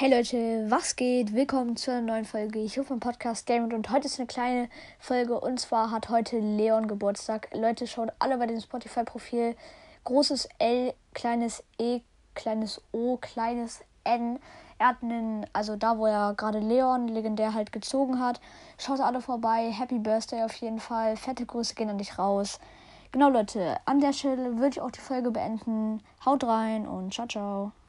Hey Leute, was geht? Willkommen zu einer neuen Folge. Ich rufe mein Podcast Game und heute ist eine kleine Folge und zwar hat heute Leon Geburtstag. Leute, schaut alle bei dem Spotify-Profil. Großes L, kleines E, kleines O, kleines N. Er hat einen, also da wo er gerade Leon legendär halt gezogen hat. Schaut alle vorbei. Happy Birthday auf jeden Fall. Fette Grüße gehen an dich raus. Genau Leute, an der Stelle würde ich auch die Folge beenden. Haut rein und ciao, ciao.